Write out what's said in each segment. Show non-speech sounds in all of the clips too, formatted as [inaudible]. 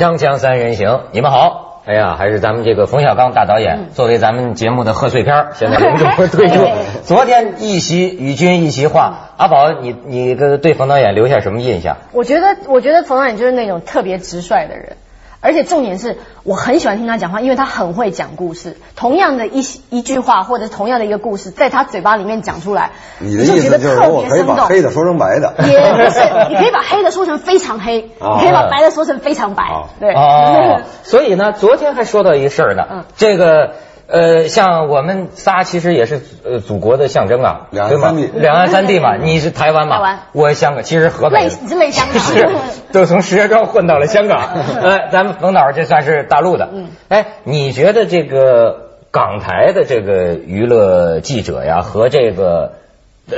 锵锵三人行，你们好。哎呀，还是咱们这个冯小刚大导演作为咱们节目的贺岁片，[laughs] 现在隆重推出。昨天一席与君一席话，阿宝，你你跟对冯导演留下什么印象？我觉得，我觉得冯导演就是那种特别直率的人，而且重点是我很喜欢听他讲话，因为他很会讲故事。同样的一一句话，或者同样的一个故事，在他嘴巴里面讲出来，你的意思就是说我可以把黑的说成白的？也不是，你可以把黑的说成非常黑，[laughs] 你可以把白的说成非常白。对。哦。所以呢，昨天还说到一个事儿呢，嗯这个。呃，像我们仨其实也是呃祖国的象征啊，两岸三地，两岸三地嘛，[laughs] 你是台湾嘛，台湾，我香港，其实河北，你是内香港，[laughs] 是，[laughs] 都从石家庄混到了香港，呃，咱们冯导这算是大陆的，嗯，哎，你觉得这个港台的这个娱乐记者呀，和这个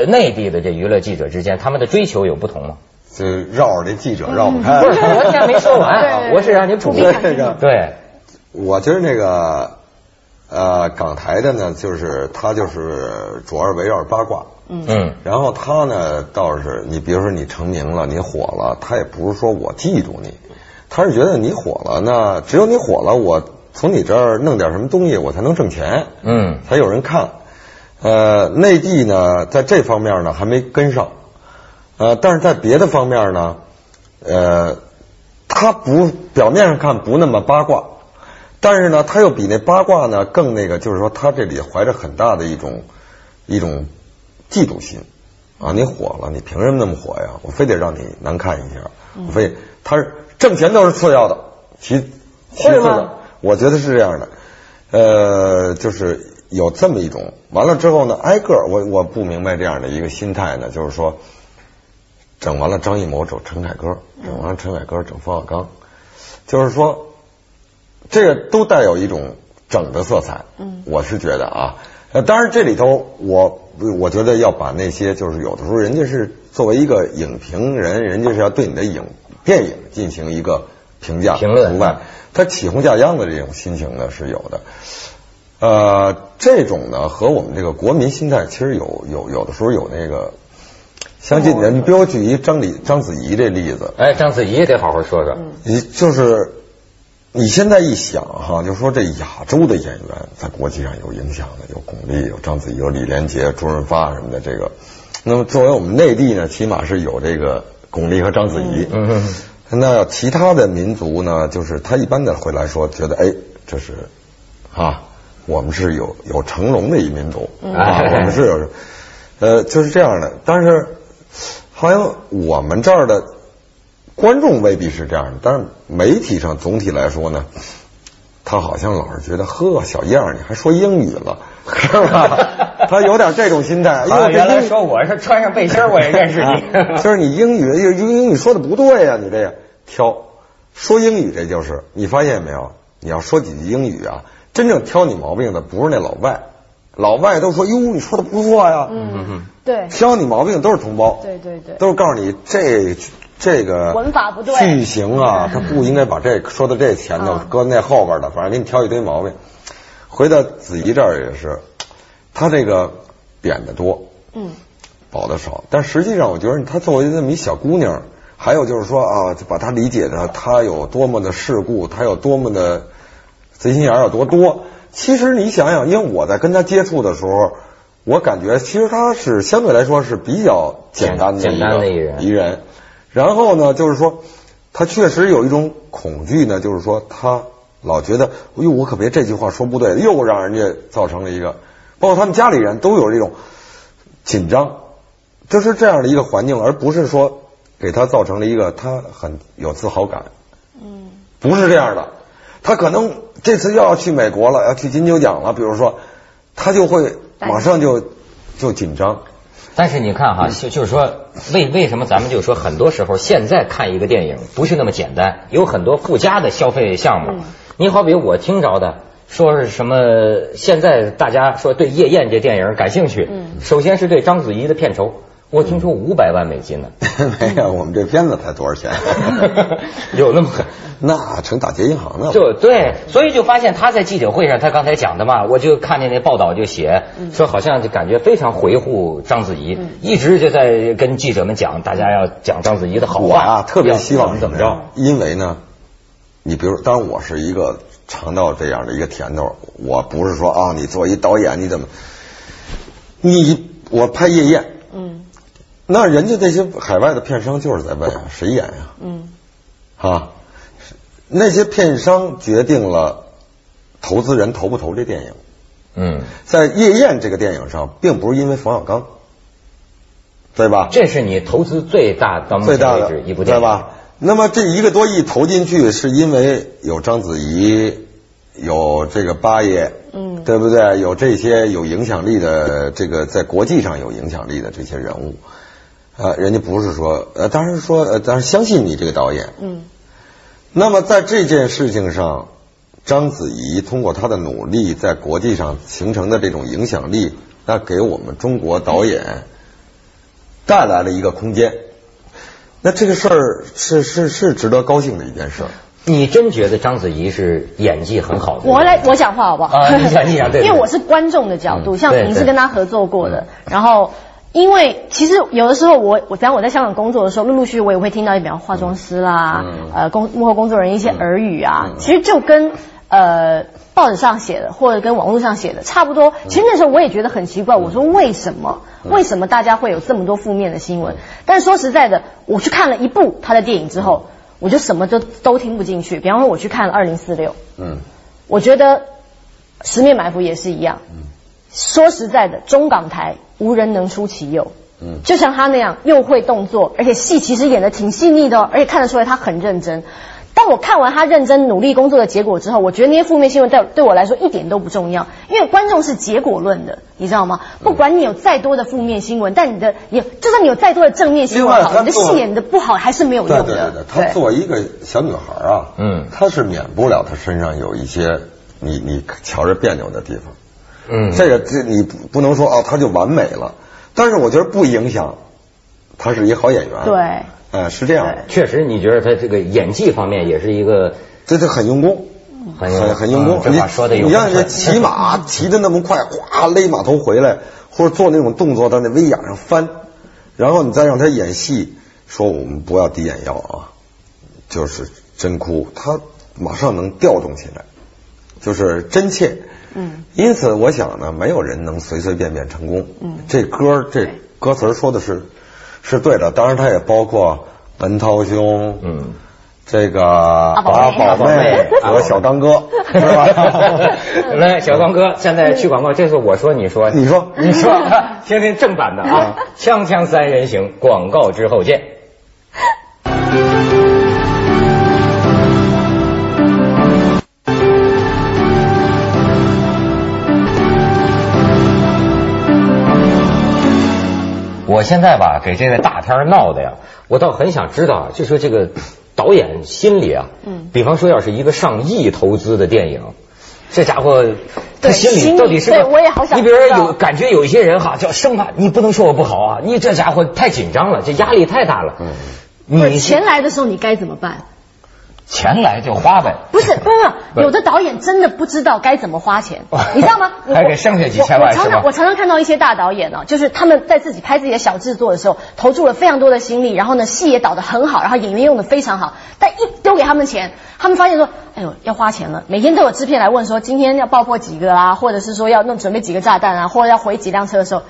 内地的这娱乐记者之间，他们的追求有不同吗？就绕着这记者绕不开，不是，我现在没说完，我是让你补这个，对，我觉得那个。呃，港台的呢，就是他就是主要是围绕八卦，嗯，然后他呢倒是你比如说你成名了，你火了，他也不是说我嫉妒你，他是觉得你火了，那只有你火了，我从你这儿弄点什么东西，我才能挣钱，嗯，才有人看。呃，内地呢在这方面呢还没跟上，呃，但是在别的方面呢，呃，他不表面上看不那么八卦。但是呢，他又比那八卦呢更那个，就是说他这里怀着很大的一种一种嫉妒心啊！你火了，你凭什么那么火呀？我非得让你难看一下，我非他是挣钱都是次要的，其其次的，我觉得是这样的。呃，就是有这么一种，完了之后呢，挨个我我不明白这样的一个心态呢，就是说整完了张艺谋整陈凯歌，整完了陈凯歌整冯小刚，就是说。这个都带有一种整的色彩，嗯，我是觉得啊，呃，当然这里头我我觉得要把那些就是有的时候人家是作为一个影评人，人家是要对你的影电影进行一个评价评论，除外，他起哄架秧的这种心情呢是有的，呃，这种呢和我们这个国民心态其实有有有的时候有那个相近的，你比如举一张李章子怡这例子，哎，章子怡得好好说说，你就是。你现在一想哈，就说这亚洲的演员在国际上有影响的，有巩俐、有章子怡、有李连杰、周润发什么的。这个，那么作为我们内地呢，起码是有这个巩俐和章子怡。嗯嗯。那其他的民族呢，就是他一般的会来说，觉得哎，这是啊，我们是有有成龙的一民族啊，[laughs] 我们是有，呃，就是这样的。但是好像我们这儿的。观众未必是这样的，但是媒体上总体来说呢，他好像老是觉得呵，小样你还说英语了，是吧？[laughs] 他有点这种心态。啊，原来说我是穿上背心我也认识你，就是你英语英英语说的不对呀，你这个挑说英语这就是你发现没有？你要说几句英语啊，真正挑你毛病的不是那老外，老外都说哟你说的不错呀，嗯嗯，对，挑你毛病都是同胞，对对对，都是告诉你这。这个文法不对，句型啊，[laughs] 他不应该把这说到这前头，搁那后边的，反正给你挑一堆毛病。回到子怡这儿也是，他这个贬的多，嗯，褒的少。但实际上，我觉得他作为那么一小姑娘，还有就是说啊，就把她理解的她有多么的世故，她有多么的贼心眼有多多。其实你想想，因为我在跟她接触的时候，我感觉其实她是相对来说是比较简单的简单的一人，一人。然后呢，就是说，他确实有一种恐惧呢，就是说，他老觉得，哟，我可别这句话说不对，又让人家造成了一个，包括他们家里人都有这种紧张，就是这样的一个环境，而不是说给他造成了一个他很有自豪感。嗯，不是这样的，他可能这次又要去美国了，要去金球奖了，比如说，他就会马上就就紧张。但是你看哈，就就是说，为为什么咱们就说很多时候现在看一个电影不是那么简单，有很多附加的消费项目。你好比我听着的说是什么，现在大家说对夜宴这电影感兴趣，首先是对章子怡的片酬。我听说五百万美金呢，[laughs] 没有，我们这片子才多少钱？[laughs] 有那么 [laughs] 那成打劫银行了。就对，所以就发现他在记者会上，他刚才讲的嘛，我就看见那报道就写说，好像就感觉非常回护章子怡，一直就在跟记者们讲，大家要讲章子怡的好话啊，特别希望怎么着？因为呢，你比如，当然我是一个尝到这样的一个甜头，我不是说啊，你作为一导演你怎么，你我拍《夜宴》，嗯那人家那些海外的片商就是在问啊，谁演呀、嗯啊？那些片商决定了投资人投不投这电影。嗯，在《夜宴》这个电影上，并不是因为冯小刚，对吧？这是你投资最大到目最大的前为止一部电影对吧？？那么这一个多亿投进去，是因为有章子怡，有这个八爷，嗯对不对？有这些有影响力的，这个在国际上有影响力的这些人物，呃，人家不是说，呃，当然说，呃，当然相信你这个导演。嗯那么在这件事情上，章子怡通过她的努力，在国际上形成的这种影响力，那给我们中国导演 [laughs] 带来了一个空间。那这个事儿是是是值得高兴的一件事儿。你真觉得章子怡是演技很好的？我来我讲话好不好？啊你讲你讲对 [laughs] 对因为我是观众的角度，像您是跟她合作过的，然后。因为其实有的时候我我，比方我在香港工作的时候，陆陆续续我也会听到，比方化妆师啦，嗯。呃工幕后工作人员一些耳语啊，嗯。其实就跟呃报纸上写的或者跟网络上写的差不多。其实那时候我也觉得很奇怪，我说为什么？为什么大家会有这么多负面的新闻？但是说实在的，我去看了一部他的电影之后，我就什么都都听不进去。比方说我去看了《二零四六》，嗯。我觉得《十面埋伏》也是一样。嗯。说实在的，中港台无人能出其右。嗯就像他那样，又会动作，而且戏其实演的挺细腻的哦，而且看得出来他很认真。当我看完他认真努力工作的结果之后，我觉得那些负面新闻对对我来说一点都不重要，因为观众是结果论的，你知道吗？不管你有再多的负面新闻，但你的也就算你有再多的正面新闻好，你的戏演的不好还是没有用的。对对对，她作为一个小女孩啊，嗯她是免不了她身上有一些你你瞧着别扭的地方。嗯，这个这你不不能说哦，他就完美了，但是我觉得不影响，他是一好演员。对，哎，是这样的，确实，你觉得他这个演技方面也是一个这这很用功。很很很用功，嗯这话说的有你让人家骑马 [laughs] 骑的那么快，哗勒马头回来，或者做那种动作到那威亚上翻，然后你再让他演戏，说我们不要滴眼药啊，就是真哭，他马上能调动起来，就是真切。嗯，因此我想呢，没有人能随随便便成功。嗯。这歌这歌词说的是是对的，当然它也包括文涛兄，嗯。这个把宝宝妹和小刚哥，是吧？[laughs] 来，小刚哥，现在去广告，这次我说你说，你说。你说，[laughs] 听听正版的啊，锵锵三人行，广告之后见。[laughs] 我现在吧，给这个大片闹的呀，我倒很想知道啊，就说这个导演心里啊，嗯比方说要是一个上亿投资的电影，这家伙他心心里里到底是个对我也好想你比如说有感觉有一些人哈，叫生怕你不能说我不好啊，你这家伙太紧张了，这压力太大了。嗯你不是钱来的时候你该怎么办？钱来就花呗。不是，[laughs] 不是，有的导演真的不知道该怎么花钱，你知道吗？[laughs] 还给剩下几千万我我常常我常常看到一些大导演呢，就是他们在自己拍自己的小制作的时候，投注了非常多的心力，然后呢戏也导得很好，然后演员用的非常好，但一丢给他们钱，他们发现说，哎呦要花钱了，每天都有制片来问说今天要爆破几个啊，或者是说要弄准备几个炸弹啊，或者要回几辆车的时候。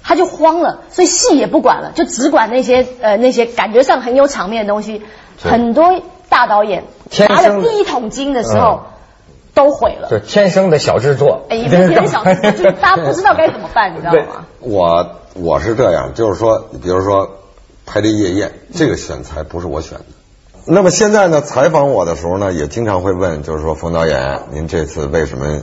他就慌了，所以戏也不管了，就只管那些呃那些感觉上很有场面的东西。很多大导演天生拿了第一桶金的时候嗯，都毁了。就天生的小制作，哎，也不是小制作，就是大家不知道该怎么办，你知道吗？我我是这样，就是说，比如说拍这夜宴，这个选材不是我选的。那么现在呢，采访我的时候呢，也经常会问，就是说，冯导演，您这次为什么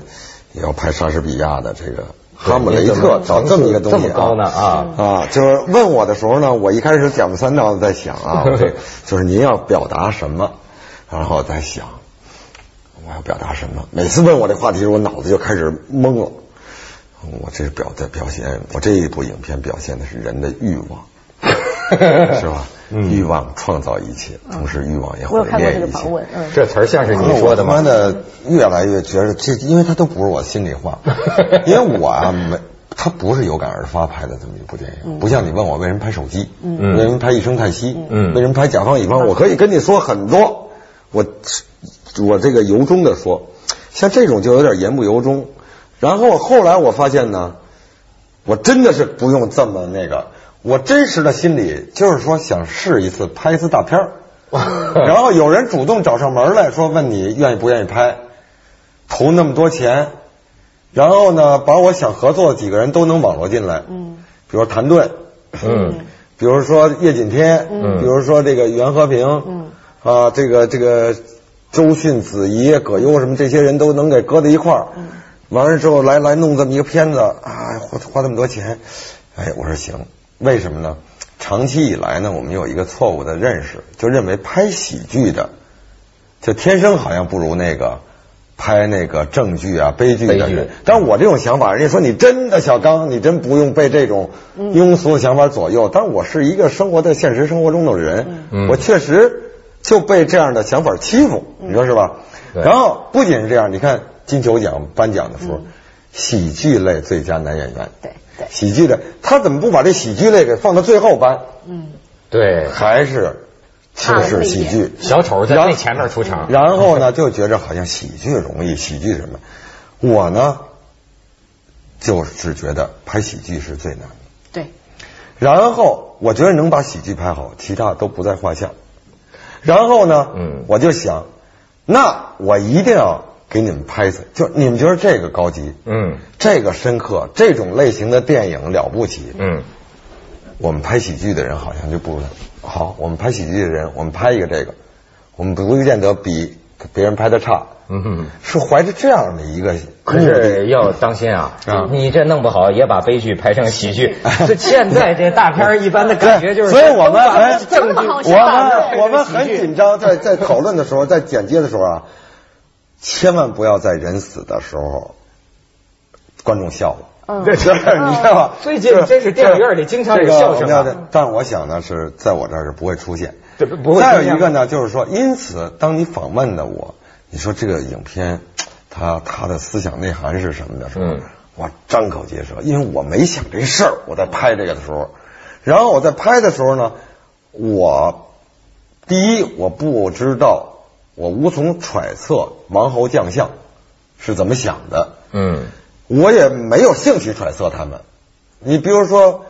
要拍莎士比亚的这个《哈姆雷特》找这么一个东西这么高呢啊？啊，就是问我的时候呢，我一开始讲不三道的在想啊，[laughs] 就是您要表达什么，然后在想我要表达什么。每次问我这话题时，我脑子就开始懵了。我这表在表现，我这一部影片表现的是人的欲望，[laughs] 是吧？欲望创造一切，同时欲望也毁灭一切。这词儿像是你说的吗？我他妈的越来越觉得这，因为它都不是我心里话，[laughs] 因为我啊没，它不是有感而发拍的这么一部电影，不像你问我为什么拍手机，嗯为什么拍一声叹息，嗯为什么拍甲方乙方，我可以跟你说很多，我我这个由衷的说，像这种就有点言不由衷。然后后来我发现呢，我真的是不用这么那个，我真实的心里就是说想试一次拍一次大片儿。[laughs] 然后有人主动找上门来说问你愿意不愿意拍，投那么多钱，然后呢把我想合作的几个人都能网络进来，嗯，比如谭盾，嗯，比如说叶锦添，嗯比如说这个袁和平，嗯啊，这个这个周迅、子怡、葛优什么这些人都能给搁在一块儿，嗯完了之后来来弄这么一个片子啊，花花这么多钱，哎，我说行，为什么呢？长期以来呢，我们有一个错误的认识，就认为拍喜剧的就天生好像不如那个拍那个正剧啊、悲剧的剧人。但是我这种想法，人家说你真的小刚，你真不用被这种庸俗的想法左右。但是我是一个生活在现实生活中的人，嗯我确实就被这样的想法欺负，你说是吧？对然后不仅是这样，你看金球奖颁奖的时候，喜剧类最佳男演员，对对喜剧类，他怎么不把这喜剧类给放到最后颁？嗯，对，还是轻视喜剧？小丑在前面出场，然后呢，就觉着好像喜剧容易，喜剧什么？我呢，就是觉得拍喜剧是最难的。对，然后我觉得能把喜剧拍好，其他都不在话下。然后呢，嗯我就想，那我一定要给你们拍一次，就你们觉得这个高级，嗯这个深刻，这种类型的电影了不起，嗯我们拍喜剧的人好像就不。好，我们拍喜剧的人，我们拍一个这个，我们不见得比别人拍的差，嗯哼。是怀着这样的一个可是要当心啊！啊你这弄不好也把悲剧拍成喜剧。这 [laughs] 现在这大片儿一般的感觉就是，所以我们很正这么好我们我们很紧张，在在讨论的时候，在剪接的时候啊，千万不要在人死的时候，观众笑了。嗯 [laughs] 这是你知道吧？最近真是电影院里经常有笑声但我想呢，是在我这儿是不会出现。这不不会再有一个呢，就是说，因此，当你访问的我，你说这个影片，它它的思想内涵是什么的时候，嗯我张口结舌，因为我没想这事儿。我在拍这个的时候，然后我在拍的时候呢，我第一我不知道，我无从揣测王侯将相是怎么想的。嗯我也没有兴趣揣测他们。你比如说，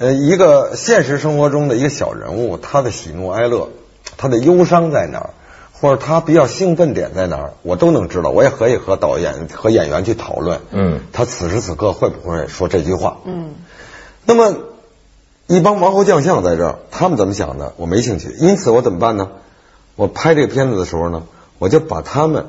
呃，一个现实生活中的一个小人物，他的喜怒哀乐，他的忧伤在哪儿，或者他比较兴奋点在哪儿，我都能知道。我也可以和导演和演员去讨论，嗯他此时此刻会不会说这句话？嗯那么一帮王侯将相在这儿，他们怎么想的？我没兴趣。因此我怎么办呢？我拍这个片子的时候呢，我就把他们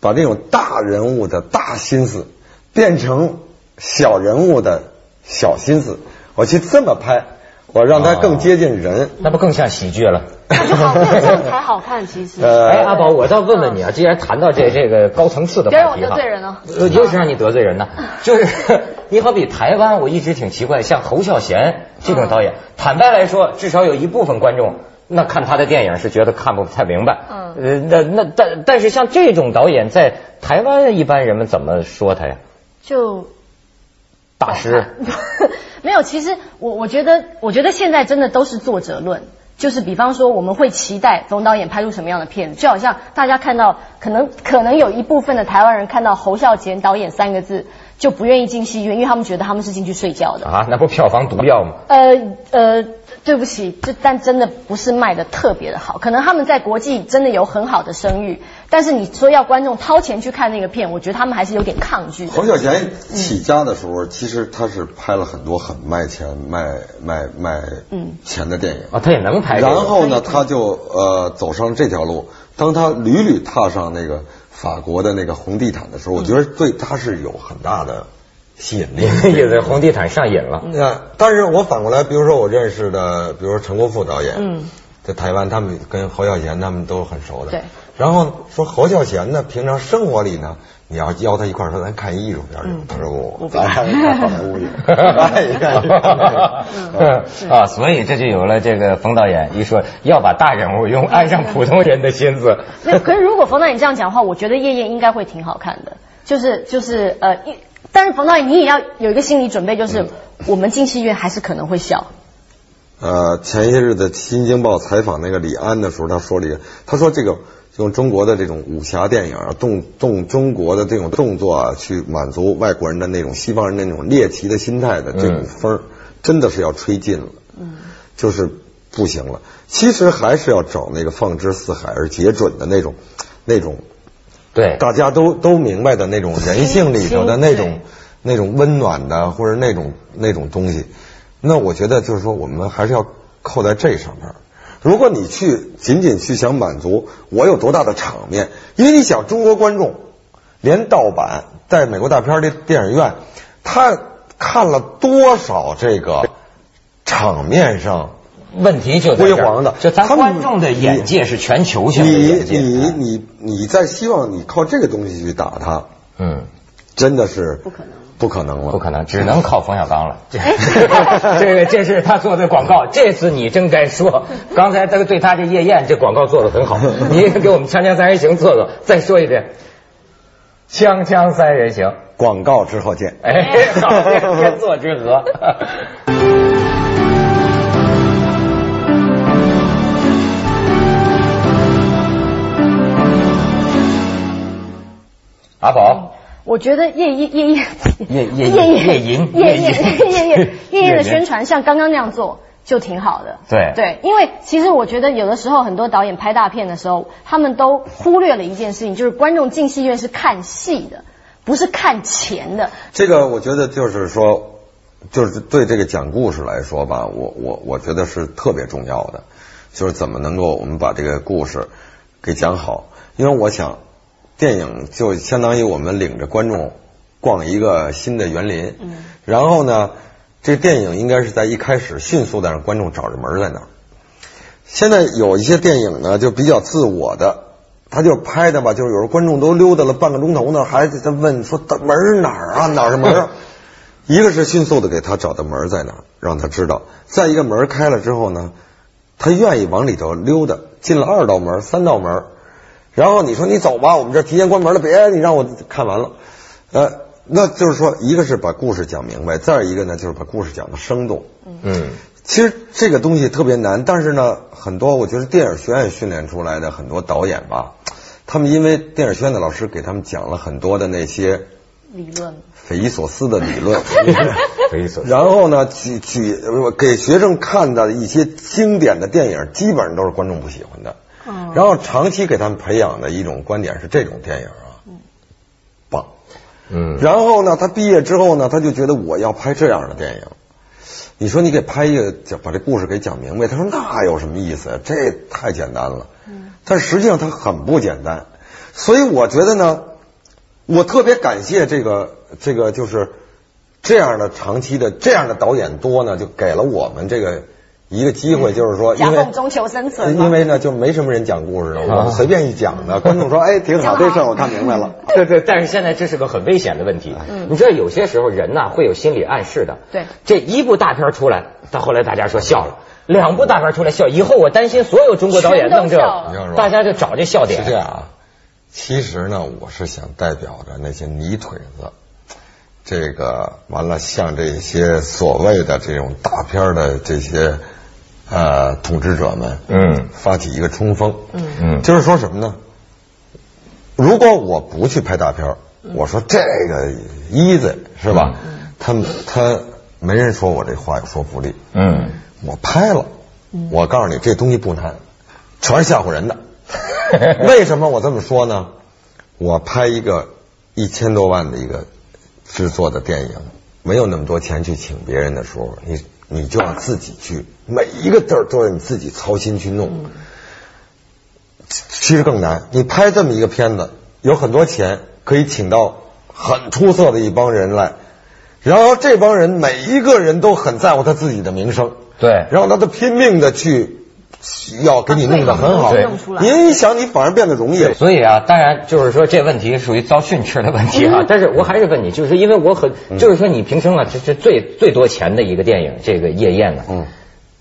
把这种大人物的大心思变成小人物的小心思，我去这么拍，我让他更接近人。那不更像喜剧了？那就好，那这才好看。其实，呃哎，阿宝，我倒问问你啊，既然谈到这这个高层次的别让我话题哈，得罪人了呃，就是让你得罪人呢。[laughs] 就是你好比台湾，我一直挺奇怪，像侯孝贤这种导演，坦白来说，至少有一部分观众。那看他的电影是觉得看不太明白，嗯呃，那那但但是像这种导演在台湾一般人们怎么说他呀？就大师，[laughs] 没有，其实我我觉得，我觉得现在真的都是作者论。就是比方说，我们会期待冯导演拍出什么样的片子，就好像大家看到，可能可能有一部分的台湾人看到侯孝贤导演三个字就不愿意进戏院，因为他们觉得他们是进去睡觉的。啊，那不票房毒药吗？呃呃，对不起，这但真的不是卖的特别的好，可能他们在国际真的有很好的声誉，但是你说要观众掏钱去看那个片，我觉得他们还是有点抗拒的。侯孝贤起家的时候，其实他是拍了很多很卖钱、卖卖卖嗯钱的电影。啊，他也能拍这个。然后呢，他就呃走上这条路。当他屡屡踏上那个法国的那个红地毯的时候，我觉得对他是有很大的吸引力。意思红地毯上瘾了。那但是我反过来，比如说我认识的，比如说陈国富导演，嗯，在台湾，他们跟侯孝贤他们都很熟的。对。然后说侯孝贤呢，平常生活里呢，你要邀他一块儿说咱看艺术片他说我我不咱还是看好莱坞去，哎你看这个啊，所以这就有了这个冯导演一说要把大人物用按上普通人的心思。[laughs] 没有，可是如果冯导演这样讲的话，我觉得《夜宴》应该会挺好看的。就是就是呃，一但是冯导演你也要有一个心理准备，就是我们进戏院还是可能会笑。呃，前些日子《新京报》采访那个李安的时候，他说了一个，他说这个用中国的这种武侠电影啊，动动中国的这种动作啊，去满足外国人的那种西方人的那种猎奇的心态的这种风儿，真的是要吹尽了。嗯，就是不行了。其实还是要找那个放之四海而皆准的那种，那种对，大家都都明白的那种人性里头的那种那种温暖的或者那种那种东西。那我觉得就是说，我们还是要扣在这上面。如果你去仅仅去想满足我有多大的场面，因为你想中国观众连盗版在美国大片的电影院，他看了多少这个场面上问题就在这儿辉煌的就咱观众的眼界是全球性的你眼界。你你你在希望你靠这个东西去打他，嗯。真的是不可能。不可能了，不可能，只能靠冯小刚了。[laughs] 这这个这是他做的广告，这次你真该说。[laughs] 刚才这个对他这夜宴这广告做的很好，[laughs] 你给我们《锵锵三人行》做做，再说一遍，《锵锵三人行》。广告之后见。哎，好，天作之合。阿宝，我觉得夜夜夜夜夜夜夜夜夜夜夜夜夜夜的宣传，像刚刚那样做就挺好的。对对，因为其实我觉得有的时候很多导演拍大片的时候，他们都忽略了一件事情，就是观众进戏院是看戏的，不是看钱的。这个我觉得就是说，就是对这个讲故事来说吧，我我我觉得是特别重要的，就是怎么能够我们把这个故事给讲好。因为我想，电影就相当于我们领着观众逛一个新的园林，嗯，然后呢，这个电影应该是在一开始迅速的让观众找着门在哪儿。现在有一些电影呢，就比较自我的，他就拍的吧，就是有时候观众都溜达了半个钟头呢，还在问说门哪儿啊，哪儿是门啊？[laughs] 一个是迅速的给他找到门在哪儿，让他知道；再一个门开了之后呢，他愿意往里头溜达，进了二道门、三道门儿，然后你说你走吧，我们这儿提前关门了，别你让我看完了，呃，那就是说，一个是把故事讲明白，再一个呢就是把故事讲的生动。嗯，其实这个东西特别难，但是呢，很多我觉得电影学院训练出来的很多导演吧，他们因为电影学院的老师给他们讲了很多的那些理论匪夷所思的理论，[laughs] 匪夷所思。然后呢，举举呃给学生看的一些经典的电影，基本上都是观众不喜欢的。嗯然后长期给他们培养的一种观点是这种电影啊，棒。嗯，然后呢，他毕业之后呢，他就觉得我要拍这样的电影。你说你给拍一个讲把这故事给讲明白，他说那有什么意思？这太简单了。嗯，但实际上它很不简单。所以我觉得呢，我特别感谢这个这个就是这样的长期的这样的导演多呢，就给了我们这个一个机会，就是说因夹为缝中求生存因为呢就没什么人讲故事了，我随便一讲的，[laughs] 观众说哎挺好，这事儿我看明白了。[laughs] 对对，但是现在这是个很危险的问题。你知道有些时候人呐会有心理暗示的。对这一部大片出来，到后来大家说笑了；两部大片出来笑，以后我担心所有中国导演弄这大家就找这笑点。是这样啊，其实呢，我是想代表着那些泥腿子，这个完了像这些所谓的这种大片的这些呃统治者们，嗯发起一个冲锋，嗯嗯就是说什么呢？如果我不去拍大片儿，我说这个 easy 是吧？他们他没人说我这话有说服力，嗯，我拍了，我告诉你这东西不难，全是吓唬人的。[laughs] 为什么我这么说呢？我拍一个一千多万的一个制作的电影，没有那么多钱去请别人的时候，你你就要自己去，每一个字儿都要你自己操心去弄。其实更难。你拍这么一个片子，有很多钱可以请到很出色的一帮人来，然后这帮人每一个人都很在乎他自己的名声，对然后他都拼命的去要给你弄得很好把最好的东西弄出，来你一想你反而变得容易了。所以啊，当然就是说这问题属于遭训斥的问题啊。但是我还是问你，就是因为我很，就是说你平生啊，这这最最多钱的一个电影，这个《夜宴》呢，嗯，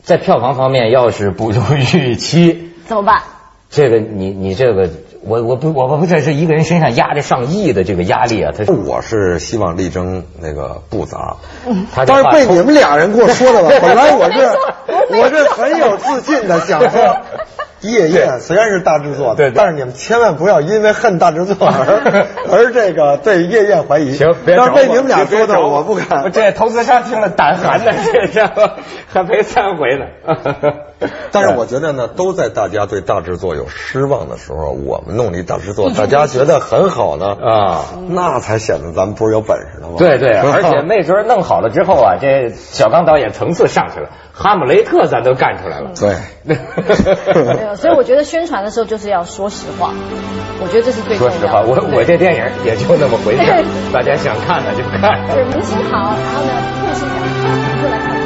在票房方面要是不如预期，怎么办？这个你你这个我我不我不这是一个人身上压着上亿的这个压力啊，他是我是希望力争那个不砸，但是被你们俩人给我说的吧，[laughs] 本来我是我是很有自信的想说。夜宴虽然是大制作，对对但是你们千万不要因为恨大制作而 [laughs] 而这个对夜宴怀疑。行，别找我但是被你们俩说的，我不敢。这投资商听了胆寒的，[laughs] 这是还赔三回呢。[laughs] 但是我觉得呢，都在大家对大制作有失望的时候，我们弄了一大制作，大家觉得很好呢，啊，那才显得咱们不是有本事的吗？对对，而且那时候弄好了之后啊，这小刚导演层次上去了，哈姆雷特咱都干出来了。对。所以我觉得宣传的时候就是要说实话，我觉得这是最重要的。说实话，我我这电影也就那么回事，大家想看的就看。对明星好，然后呢，故事讲，就来看。